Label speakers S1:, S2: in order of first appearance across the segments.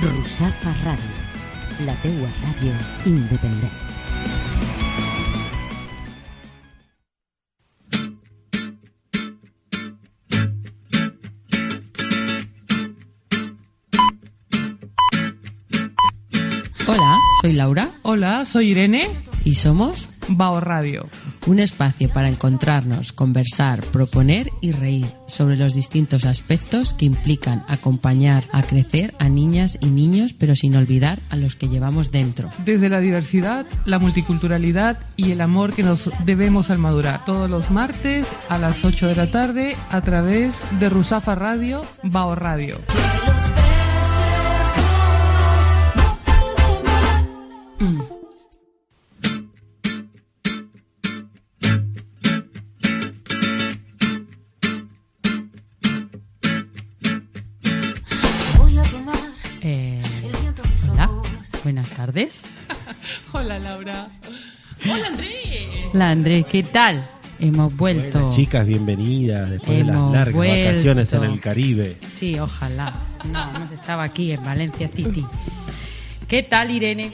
S1: Rusafa Ràdio, la teua ràdio independent.
S2: Hola, soy Laura
S3: Hola, soy Irene,
S2: y somos
S3: Bao Radio.
S2: Un espacio para encontrarnos, conversar, proponer y reír sobre los distintos aspectos que implican acompañar a crecer a niñas y niños, pero sin olvidar a los que llevamos dentro.
S3: Desde la diversidad, la multiculturalidad y el amor que nos debemos al madurar. Todos los martes a las 8 de la tarde a través de Rusafa Radio, Bao Radio. Laura. Hola, Andrés.
S2: Hola Andrés, ¿qué tal? Hemos vuelto.
S4: Buenas, chicas, bienvenidas después de las
S2: Hemos
S4: largas
S2: vuelto.
S4: vacaciones en el Caribe.
S2: Sí, ojalá. No, hemos estado aquí en Valencia City. ¿Qué tal, Irene?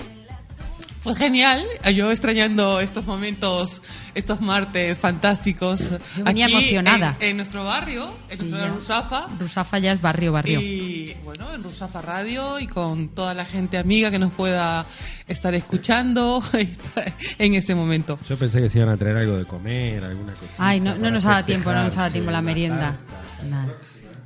S3: Fue genial. Yo extrañando estos momentos, estos martes fantásticos.
S2: Yo venía
S3: aquí
S2: emocionada.
S3: En, en nuestro barrio, en nuestro. Rusafa.
S2: Rusafa ya es barrio, barrio.
S3: Y bueno, en Rusafa Radio y con toda la gente amiga que nos pueda estar escuchando en este momento.
S4: Yo pensé que se iban a traer algo de comer, alguna cosa.
S2: Ay, no, no nos ha dado tiempo, no nos ha dado tiempo la merienda. Nada.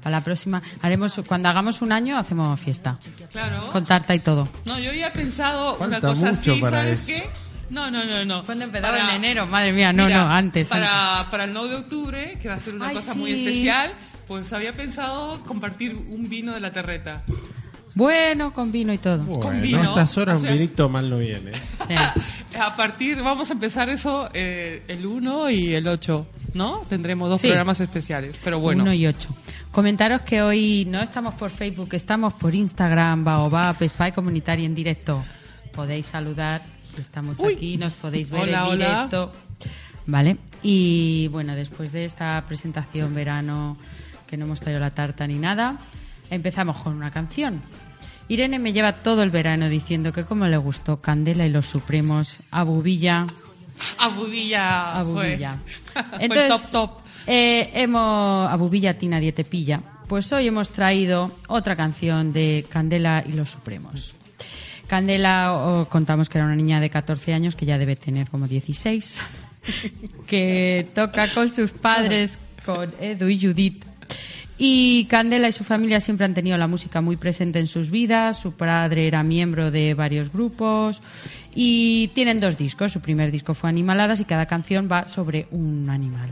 S2: Para la próxima, haremos, cuando hagamos un año, hacemos fiesta.
S3: Claro.
S2: Con tarta y todo.
S3: No, yo había pensado una
S4: Falta
S3: cosa
S4: mucho
S3: así,
S4: para
S3: ¿sabes
S4: eso.
S3: qué? No, no, no, no.
S2: ¿Cuándo empezaba?
S3: Para-
S2: En enero, madre mía, no,
S3: Mira,
S2: no, antes.
S3: Para, para el 9 de octubre, que va a ser una
S2: Ay,
S3: cosa
S2: sí.
S3: muy especial, pues había pensado compartir un vino de la terreta.
S2: Bueno, con vino y todo.
S4: Bueno,
S3: con vino,
S4: a estas horas
S3: o sea-
S4: un vinito mal no viene.
S2: Sí.
S3: A partir, vamos a empezar eso eh, el 1 y el 8, ¿no? Tendremos dos
S2: Sí.
S3: programas especiales, pero bueno.
S2: Uno y ocho. Comentaros que hoy no estamos por Facebook, estamos por Instagram, Baobab, Spy Comunitaria en directo. Podéis saludar, estamos
S3: Uy.
S2: aquí, nos podéis ver
S3: Hola,
S2: en
S3: hola.
S2: directo. Vale, y bueno, después de esta presentación verano, que no hemos traído la tarta ni nada, empezamos con una canción. Irene me lleva todo el verano diciendo que como le gustó Candela y los Supremos, a Bubilla, a Bubilla.
S3: fue
S2: Entonces,
S3: top, top.
S2: Eh, hemos, a Bubilla ti nadie te pilla. Pues hoy hemos traído otra canción de Candela y los Supremos. Candela, contamos que era una niña de 14 años, que ya debe tener como 16, que toca con sus padres, con Edu y Judith. Y Candela y su familia siempre han tenido la música muy presente en sus vidas. Su padre era miembro de varios grupos y tienen dos discos. Su primer disco fue Animaladas y cada canción va sobre un animal.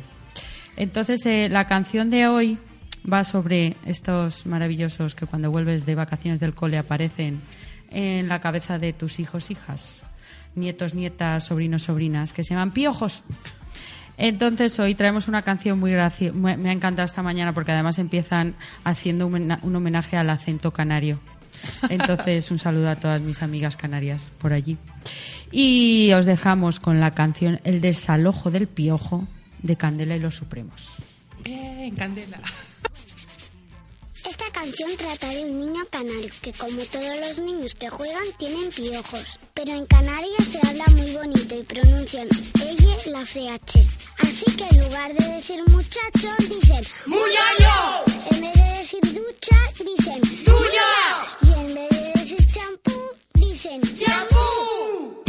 S2: Entonces, eh, la canción de hoy va sobre estos maravillosos que cuando vuelves de vacaciones del cole aparecen en la cabeza de tus hijos, hijas, nietos, nietas, sobrinos, sobrinas, que se llaman piojos. Entonces hoy traemos una canción muy graciosa, me ha encantado esta mañana porque además empiezan haciendo un homenaje al acento canario. Entonces un saludo a todas mis amigas canarias por allí. Y os dejamos con la canción El desalojo del piojo de Candela y los Supremos.
S3: Bien, Candela.
S5: Esta canción trata de un niño canario que, como todos los niños que juegan, tienen piojos. Pero en Canarias se habla muy bonito y pronuncian ella la CH. Así que en lugar de decir muchachos, dicen ¡Muyayo! En vez de decir ducha, dicen ¡Duya! Y en vez de decir champú, dicen ¡Champú!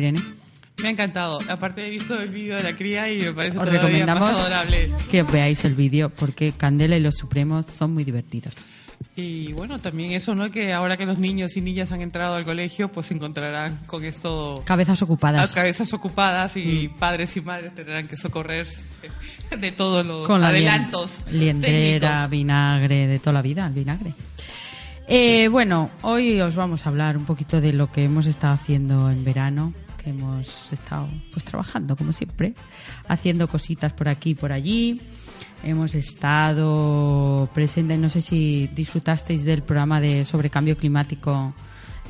S2: ¿Te ha gustado, Irene?
S3: Me ha encantado. Aparte he visto el vídeo de la cría y me parece
S2: Os
S3: todavía más
S2: recomendamos
S3: adorable.
S2: que veáis el vídeo porque Candela y los Supremos son muy divertidos.
S3: Y bueno, también eso, ¿no? Que ahora que los niños y niñas han entrado al colegio, pues se encontrarán con esto
S2: Cabezas ocupadas.
S3: cabezas ocupadas y
S2: Mm.
S3: padres y madres tendrán que socorrerse de todos los
S2: Con la
S3: adelantos
S2: lien- liendrera,
S3: técnicos.
S2: vinagre, de toda la vida, el vinagre. Eh, bueno, hoy os vamos a hablar un poquito de lo que hemos estado haciendo en verano, que hemos estado pues trabajando como siempre, haciendo cositas por aquí y por allí. Hemos estado presentes, no sé si disfrutasteis del programa de sobre cambio climático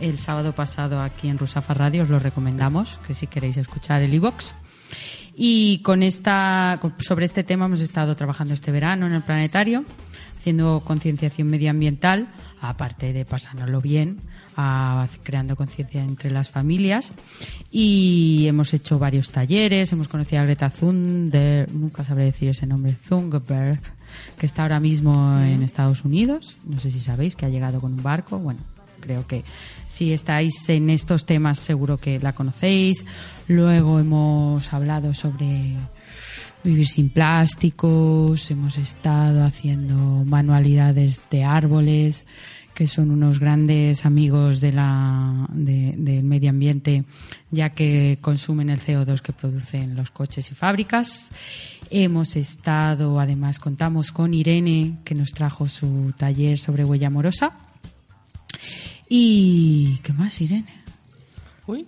S2: el sábado pasado aquí en Rusafa Radio, os lo recomendamos, que si queréis escuchar el iBox. Y con esta, sobre este tema hemos estado trabajando este verano en el planetario, haciendo concienciación medioambiental, aparte de pasárnoslo bien, a- creando conciencia entre las familias. Y hemos hecho varios talleres, hemos conocido a Greta Thunberg, nunca sabré decir ese nombre, Thunberg, que está ahora mismo en Estados Unidos. No sé si sabéis que ha llegado con un barco. Bueno, creo que si estáis en estos temas seguro que la conocéis. Luego hemos hablado sobre vivir sin plásticos, hemos estado haciendo manualidades de árboles, que son unos grandes amigos de la, de- del medio ambiente, ya que consumen el CO2 que producen los coches y fábricas. Hemos estado, además, contamos con Irene, que nos trajo su taller sobre huella amorosa. ¿Y qué más, Irene?
S3: Uy,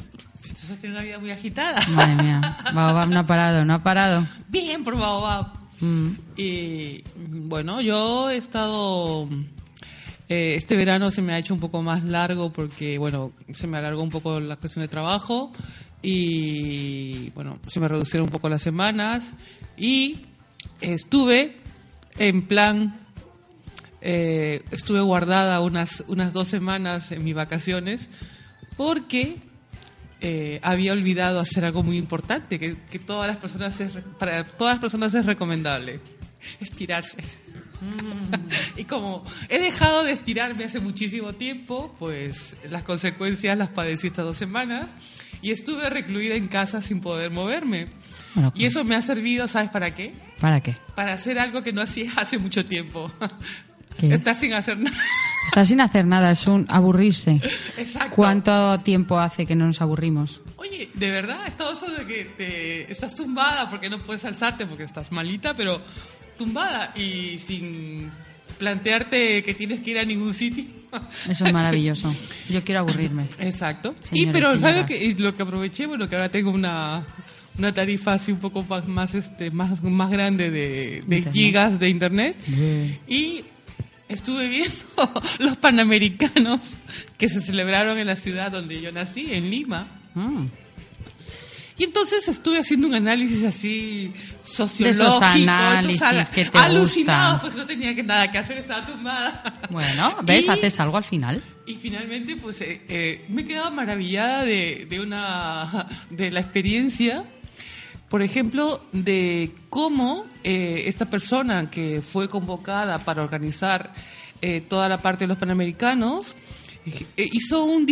S3: entonces tiene una vida muy agitada.
S2: Madre mía, Baobab no ha parado, no ha parado.
S3: Bien por Baobab.
S2: Mm.
S3: Y bueno, yo he estado. eh, este verano se me ha hecho un poco más largo porque, bueno, se me alargó un poco la cuestión de trabajo y, bueno, se me reducieron un poco las semanas y estuve en plan. eh, estuve guardada unas, unas dos semanas en mis vacaciones porque eh, había olvidado hacer algo muy importante que, que todas las personas es, para todas las personas es recomendable estirarse. Y como he dejado de estirarme hace muchísimo tiempo pues las consecuencias las padecí estas dos semanas y estuve recluida en casa sin poder moverme.
S2: Bueno,
S3: y eso me ha servido sabes para qué
S2: ¿Para qué?
S3: para hacer algo que no hacía hace mucho tiempo.
S2: ¿Qué es?
S3: estar sin hacer nada
S2: Estar sin hacer nada es un aburrirse.
S3: exacto
S2: ¿Cuánto tiempo hace que no nos aburrimos?
S3: Oye, de verdad, estado eso de que te, estás tumbada porque no puedes alzarte porque estás malita, pero tumbada y sin plantearte que tienes que ir a ningún sitio.
S2: Eso es maravilloso. Yo quiero aburrirme.
S3: Exacto. y
S2: Señores,
S3: pero ¿sabes lo que, y lo que aproveché? Bueno, que ahora tengo una, una tarifa así un poco más, más, este, más, más grande de, de gigas de internet.
S2: Bien.
S3: Y estuve viendo los panamericanos que se celebraron en la ciudad donde yo nací, en Lima.
S2: Mm.
S3: Y entonces estuve haciendo un análisis así sociológico.
S2: análisis
S3: ala-
S2: que te
S3: porque no tenía que nada que hacer, estaba tumbada.
S2: Bueno, ¿ves?
S3: Y-
S2: Haces algo al final.
S3: Y finalmente, pues eh, eh, me he quedado maravillada de, de una de la experiencia, por ejemplo, de cómo eh, esta persona que fue convocada para organizar eh, toda la parte de los panamericanos eh, hizo un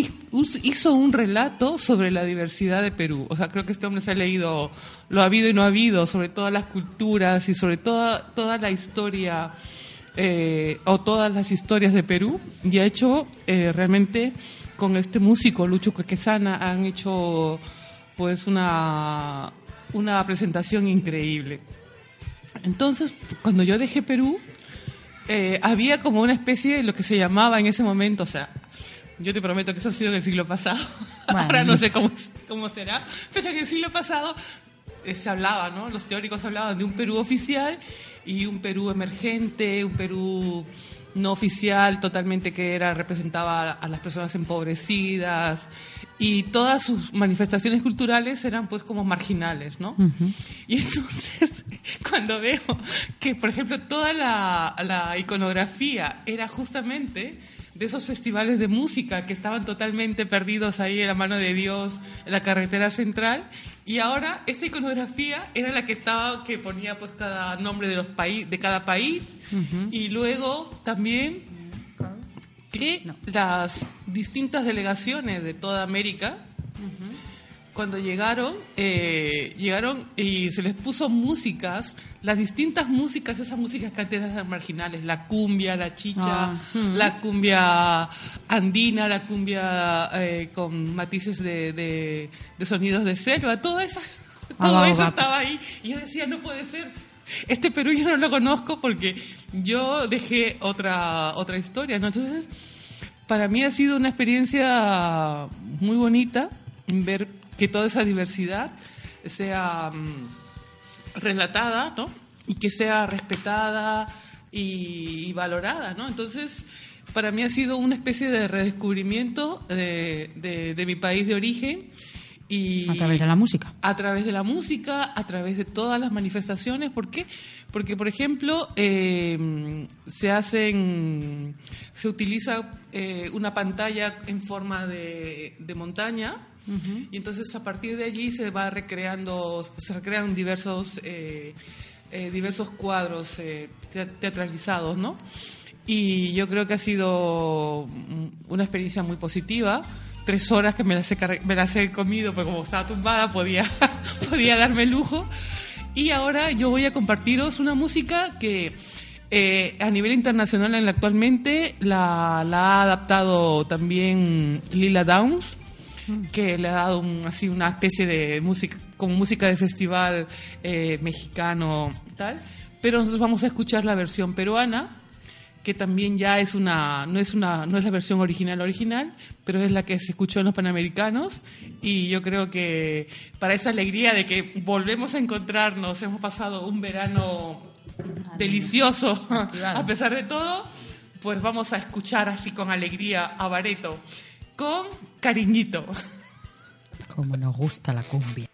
S3: hizo un relato sobre la diversidad de Perú. O sea, creo que este hombre se ha leído lo ha habido y no ha habido sobre todas las culturas y sobre toda toda la historia eh, o todas las historias de Perú y ha hecho realmente con este músico Lucho Quequesana han hecho pues una una presentación increíble. Entonces, cuando yo dejé Perú, eh, había como una especie de lo que se llamaba en ese momento, o sea, yo te prometo que eso ha sido en el siglo pasado,
S2: Bueno.
S3: ahora no sé cómo, cómo será, pero en el siglo pasado eh, se hablaba, ¿no? Los teóricos hablaban de un Perú oficial y un Perú emergente, un Perú no oficial, totalmente que era representaba a las personas empobrecidas y todas sus manifestaciones culturales eran pues como marginales, ¿no? Y entonces cuando veo que por ejemplo toda la, la iconografía era justamente de esos festivales de música que estaban totalmente perdidos ahí en la mano de Dios, en la carretera central. Y ahora esa iconografía era la que estaba, que ponía pues cada nombre de los países, de cada país. Y luego también que las distintas delegaciones de toda América cuando llegaron, eh, llegaron y se les puso músicas, las distintas músicas, esas músicas canteras marginales, la cumbia, la chicha,
S2: Ah,
S3: la cumbia andina, la cumbia eh, con matices de, de- de sonidos de selva, todo eso,
S2: Ah,
S3: todo
S2: va,
S3: eso
S2: va.
S3: estaba ahí. Y yo decía, no puede ser. Este Perú yo no lo conozco porque yo dejé otra, otra historia, ¿no? Entonces, para mí ha sido una experiencia muy bonita ver que toda esa diversidad sea mm, relatada, ¿no? Y que sea respetada y, valorada, ¿no? Entonces, para mí ha sido una especie de redescubrimiento de, de- de mi país de origen y
S2: A través de la música.
S3: a través de la música, a través de todas las manifestaciones. ¿Por qué? Porque, por ejemplo, eh, se hacen, se utiliza eh, una pantalla en forma de, de montaña. Y entonces a partir de allí se va recreando, se recrean diversos, eh, eh, diversos cuadros eh, te- teatralizados, ¿no? Y yo creo que ha sido mm, una experiencia muy positiva. Tres horas que me las he, me las he comido, porque como estaba tumbada podía, podía darme lujo. Y ahora yo voy a compartiros una música que eh, a nivel internacional en la- actualmente la, la ha adaptado también Lila Downs, que le ha dado un- así una especie de música, como música de festival eh, mexicano tal. Pero nosotros vamos a escuchar la versión peruana, que también ya es una no es una no es la versión original original pero es la que se escuchó en los panamericanos. Y yo creo que para esa alegría de que volvemos a encontrarnos hemos pasado un verano delicioso a pesar de todo pues vamos a escuchar así con alegría a Bareto con cariñito.
S2: Como nos gusta la cumbia.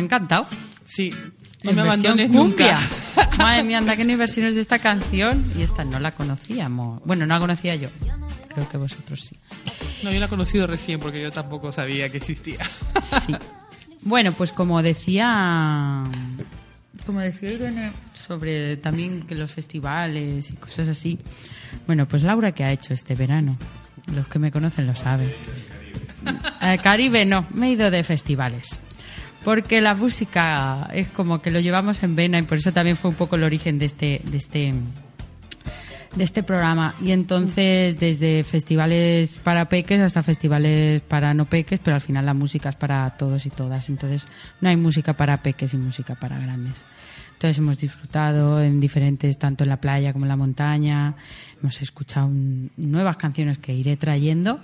S2: Ha encantado.
S3: Sí, no
S2: En
S3: me abandones
S2: cumbia.
S3: nunca.
S2: Madre mía, anda que no hay versiones de esta canción y esta no la conocíamos. Bueno, no la conocía yo. Creo que vosotros sí.
S3: No, yo la he conocido recién porque yo tampoco sabía que existía.
S2: Sí. Bueno, pues como decía, como decía Irene sobre también que los festivales y cosas así. Bueno, pues Laura, ¿qué ha hecho este verano? Los que me conocen lo saben. Eh, Caribe no, me he ido de festivales. Porque la música es como que lo llevamos en vena y por eso también fue un poco el origen de este, de este, de este programa. Y entonces, desde festivales para peques hasta festivales para no peques, pero al final la música es para todos y todas. Entonces, no hay música para peques y música para grandes. Entonces, hemos disfrutado en diferentes, tanto en la playa como en la montaña. Hemos escuchado nuevas canciones que iré trayendo.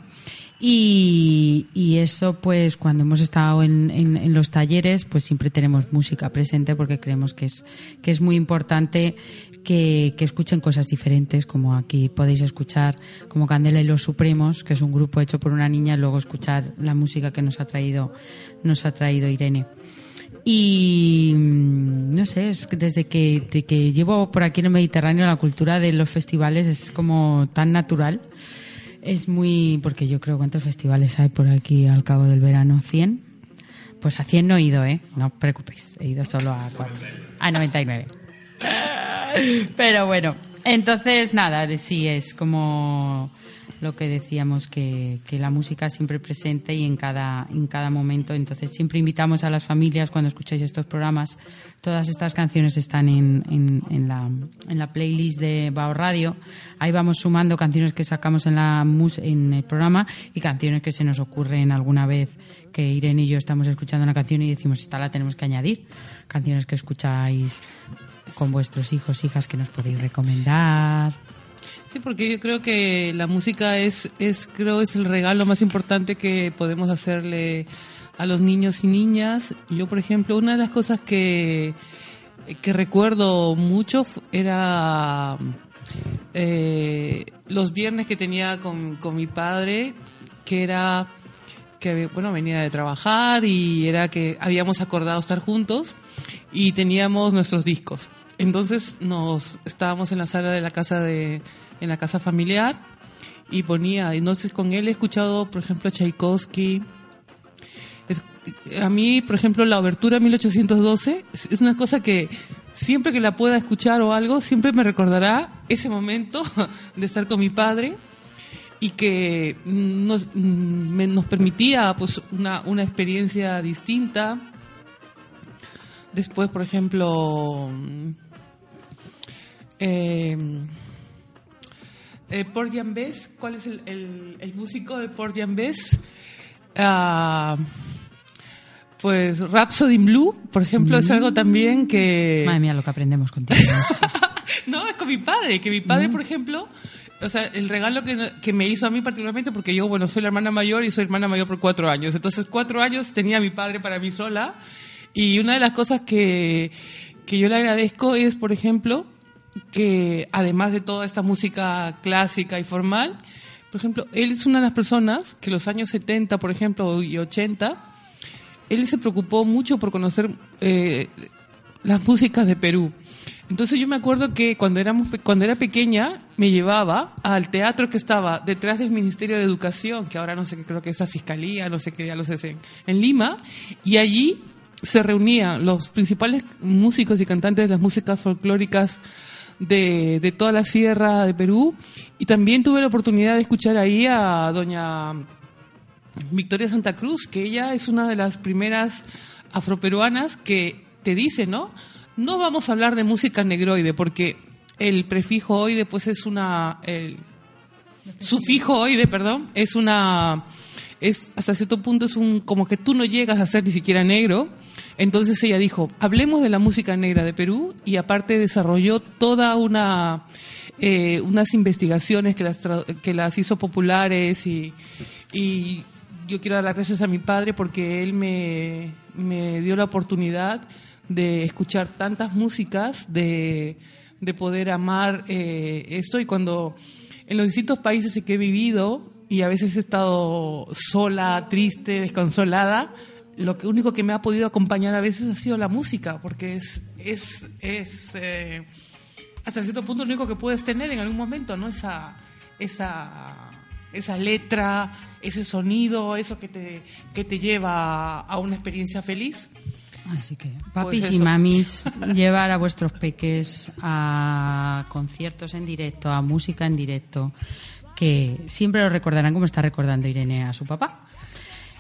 S2: Y, y eso, pues, cuando hemos estado en, en- en los talleres, pues siempre tenemos música presente porque creemos que es, que es muy importante que, que escuchen cosas diferentes, como aquí podéis escuchar como Candela y los Supremos, que es un grupo hecho por una niña, y luego escuchar la música que nos ha traído, nos ha traído Irene. Y no sé, es que desde que, de que llevo por aquí en el Mediterráneo la cultura de los festivales es como tan natural. Es muy. Porque yo creo cuántos festivales hay por aquí al cabo del verano. ¿100? Pues a 100 no he ido, ¿eh? No os preocupéis. He ido solo a 4. A 99. Pero bueno, entonces nada, de- sí, es como lo que decíamos, que, que la música siempre presente y en cada, en cada momento. Entonces siempre invitamos a las familias cuando escucháis estos programas. Todas estas canciones están en, en, en la, en la playlist de Bao Radio. Ahí vamos sumando canciones que sacamos en, la, en el programa y canciones que se nos ocurren alguna vez que Irene y yo estamos escuchando una canción y decimos, esta la tenemos que añadir. Canciones que escucháis con vuestros hijos, hijas que nos podéis recomendar.
S3: Sí, porque yo creo que la música es, es, creo, es el regalo más importante que podemos hacerle a los niños y niñas. Yo, por ejemplo, una de las cosas que, que recuerdo mucho era eh, los viernes que tenía con, con mi padre, que era que bueno venía de trabajar y era que habíamos acordado estar juntos y teníamos nuestros discos. Entonces nos estábamos en la sala de la casa de en la casa familiar y ponía entonces con él he escuchado por ejemplo Tchaikovsky es- a mí, por ejemplo, la obertura 1812 es una cosa que siempre que la pueda escuchar o algo, siempre me recordará ese momento de estar con mi padre y que nos, nos permitía pues una, una experiencia distinta. Después, por ejemplo, mm, eh, eh, Port Jambes, ¿cuál es el, el- el músico de Port Jambes? Ah, pues Rhapsody in Blue, por ejemplo, es algo también que...
S2: Madre mía, lo que aprendemos contigo.
S3: No, es con mi padre, que mi padre, por ejemplo, o sea, el regalo que, que me hizo a mí particularmente, porque yo, bueno, soy la hermana mayor y soy hermana mayor por cuatro años. Entonces, cuatro años tenía a mi padre para mí sola. Y una de las cosas que, que yo le agradezco es, por ejemplo, que además de toda esta música clásica y formal, por ejemplo, él es una de las personas que los años 70, por ejemplo, y 80, él se preocupó mucho por conocer eh, las músicas de Perú. Entonces yo me acuerdo que cuando éramos cuando era pequeña me llevaba al teatro que estaba detrás del Ministerio de Educación, que ahora no sé qué creo que es la fiscalía, no sé qué ya lo sé en, en Lima, y allí se reunían los principales músicos y cantantes de las músicas folclóricas de, de toda la sierra de Perú y también tuve la oportunidad de escuchar ahí a doña Victoria Santa Cruz, que ella es una de las primeras afroperuanas que te dice, ¿no? No vamos a hablar de música negroide, porque el prefijo oide, pues es una. El sufijo oide, perdón, es una. Es hasta cierto punto es un. como que tú no llegas a ser ni siquiera negro. Entonces ella dijo: hablemos de la música negra de Perú, y aparte desarrolló toda una. eh, unas investigaciones que las, que las hizo populares y, y yo quiero dar las gracias a mi padre porque él me, me dio la oportunidad de escuchar tantas músicas, de, de poder amar eh, esto. Y cuando en los distintos países en que he vivido y a veces he estado sola, triste, desconsolada, lo que único que me ha podido acompañar a veces ha sido la música, porque es, es, es eh, hasta cierto punto lo único que puedes tener en algún momento, ¿no? Esa, esa, esa letra, ese sonido, eso que te, que te lleva a una experiencia feliz.
S2: Así que, papis
S3: Pues
S2: y mamis, llevar a vuestros peques a conciertos en directo, a música en directo, que siempre lo recordarán como está recordando Irene a su papá.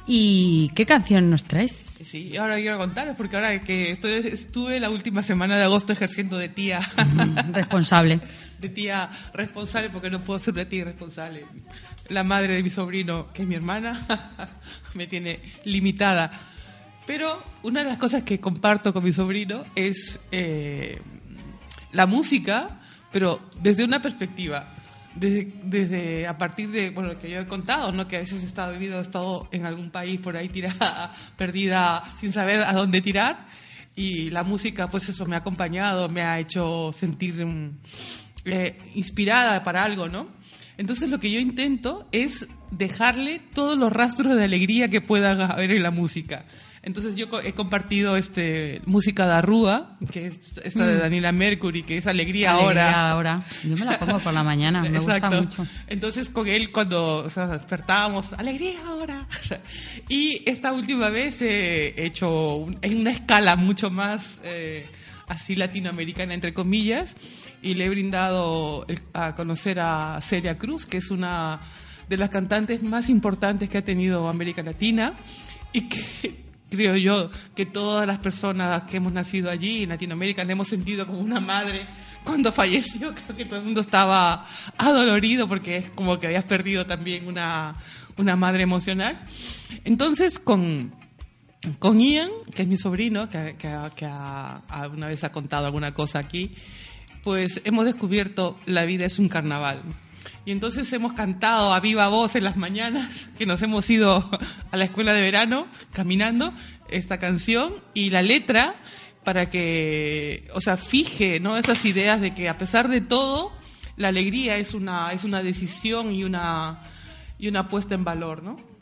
S2: ¿Y qué canción nos traes?
S3: Sí, ahora quiero contaros, porque ahora que estoy, estuve la última semana de agosto ejerciendo de tía,
S2: Responsable.
S3: de tía responsable, porque no puedo ser de tía responsable. La madre de mi sobrino, que es mi hermana, me tiene limitada. Pero una de las cosas que comparto con mi sobrino es eh, la música, pero desde una perspectiva. Desde, desde a partir de bueno, lo que yo he contado, ¿no? que a veces he estado vivido, he estado en algún país por ahí tirada, perdida, sin saber a dónde tirar. Y la música, pues eso me ha acompañado, me ha hecho sentir mm, eh, inspirada para algo, ¿no? Entonces lo que yo intento es dejarle todos los rastros de alegría que puedan haber en la música. Entonces yo he compartido este música de Arrúa, que es esta de Daniela Mercury, que es alegría,
S2: Mm. Alegría
S3: ahora.
S2: ahora. Yo me la pongo por la mañana, me
S3: Exacto.
S2: gusta mucho.
S3: Entonces con él cuando o sea, despertábamos, alegría ahora. y esta última vez he hecho un- en una escala mucho más eh, así latinoamericana entre comillas y le he brindado a conocer a Celia Cruz, que es una de las cantantes más importantes que ha tenido América Latina y que creo yo que todas las personas que hemos nacido allí en Latinoamérica le hemos sentido como una madre cuando falleció creo que todo el mundo estaba adolorido porque es como que habías perdido también una, una madre emocional. Entonces, con, con Ian, que es mi sobrino, que, que, que ha- alguna vez ha contado alguna cosa aquí, pues hemos descubierto La vida es un carnaval. Y entonces hemos cantado a viva voz en las mañanas, que nos hemos ido a la escuela de verano caminando, esta canción y la letra para que, o sea, fije, ¿no? Esas ideas de que a pesar de todo, la alegría es una, es una decisión y una, y una puesta en valor, ¿no?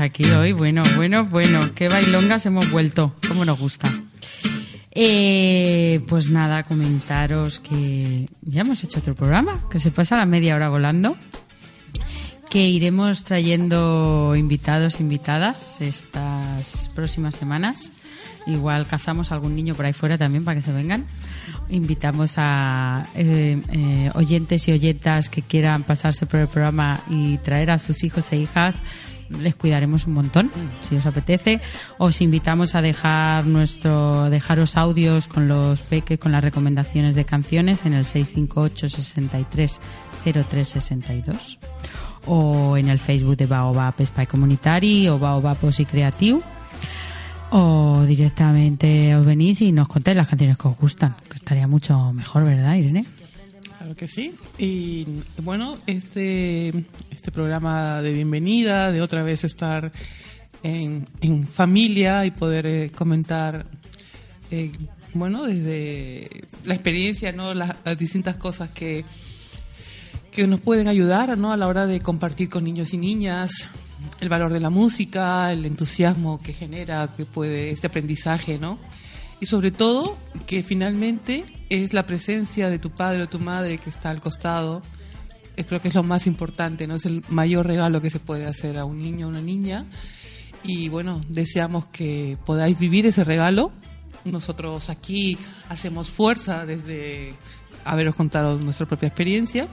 S2: Aquí hoy. Bueno, bueno, bueno. Qué bailongas hemos vuelto. Cómo nos gusta. Eh, pues nada, comentaros que ya hemos hecho otro programa, que se pasa la media hora volando. Que iremos trayendo invitados, invitadas estas próximas semanas. Igual cazamos a algún niño por ahí fuera también para que se vengan. Invitamos a eh, eh, oyentes y oyentas que quieran pasarse por el programa y traer a sus hijos e hijas. Les cuidaremos un montón, si os apetece. Os invitamos a dejar nuestro, dejaros audios con los peques, con las recomendaciones de canciones en el 658 63 0362 o en el Facebook de Baobab Espai Comunitari o Baobab y Creatiu o directamente os venís y nos contáis las canciones que os gustan, que estaría mucho mejor, ¿verdad, Irene?
S3: Claro que sí. Y bueno, este, este programa de bienvenida, de otra vez estar en, en familia y poder eh, comentar, eh, bueno, desde la experiencia, ¿no? Las, distintas cosas que, que nos pueden ayudar, ¿no? A la hora de compartir con niños y niñas el valor de la música, el entusiasmo que genera, que puede, este aprendizaje, ¿no? Y sobre todo, que finalmente es la presencia de tu padre o tu madre que está al costado. Eh, creo que es lo más importante, ¿no? Es el mayor regalo que se puede hacer a un niño o una niña. Y bueno, deseamos que podáis vivir ese regalo. Nosotros aquí hacemos fuerza desde haberos contado nuestra propia experiencia.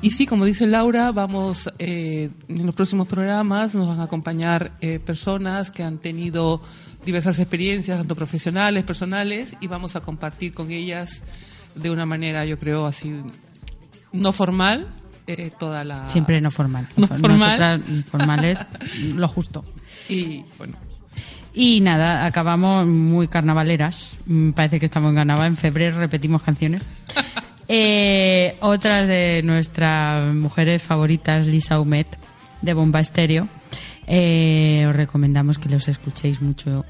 S3: Y sí, como dice Laura, vamos eh, en los próximos programas nos van a acompañar eh, personas que han tenido diversas experiencias, tanto profesionales, personales, y vamos a compartir con ellas de una manera, yo creo, así no formal, eh, toda la
S2: Siempre no formal.
S3: No formal.
S2: Nosotras, formales, lo justo.
S3: y bueno,
S2: Y nada, acabamos muy carnavaleras. Mm, Parece que estamos en carnaval. En febrero repetimos canciones. Eh, otras de nuestras mujeres favoritas, Lisa Humet, de Bomba Estéreo. Eh, os recomendamos que los escuchéis mucho.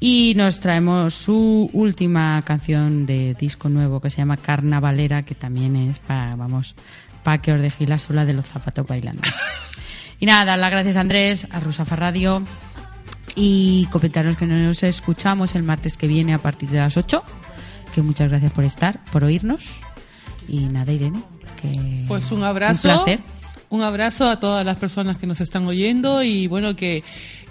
S2: Y nos traemos su última canción de disco nuevo que se llama Carnavalera, que también es para, vamos, para que os dejéis la sola de los zapatos bailando. y nada, dar las gracias a Andrés, a Rusafa Radio y comentaros que nos escuchamos el martes que viene a partir de las 8. Que muchas gracias por estar, por oírnos. Y nada, Irene, que
S3: Pues un abrazo.
S2: Un placer.
S3: Un abrazo a todas las personas que nos están oyendo y bueno, que,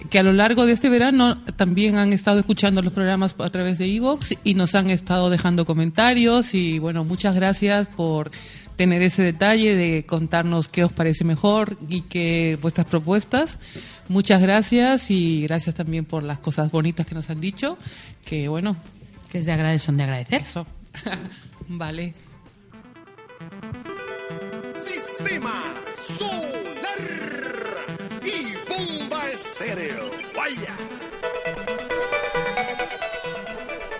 S3: que a lo largo de este verano también han estado escuchando los programas a través de Evox y nos han estado dejando comentarios y bueno, muchas gracias por tener ese detalle de contarnos qué os parece mejor y qué vuestras propuestas. Muchas gracias y gracias también por las cosas bonitas que nos han dicho, que bueno,
S2: que es de agradecer, son de agradecer.
S3: eso. vale.
S6: Sistema Solar y Bomba Estéreo. Vaya.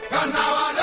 S6: Carnaval.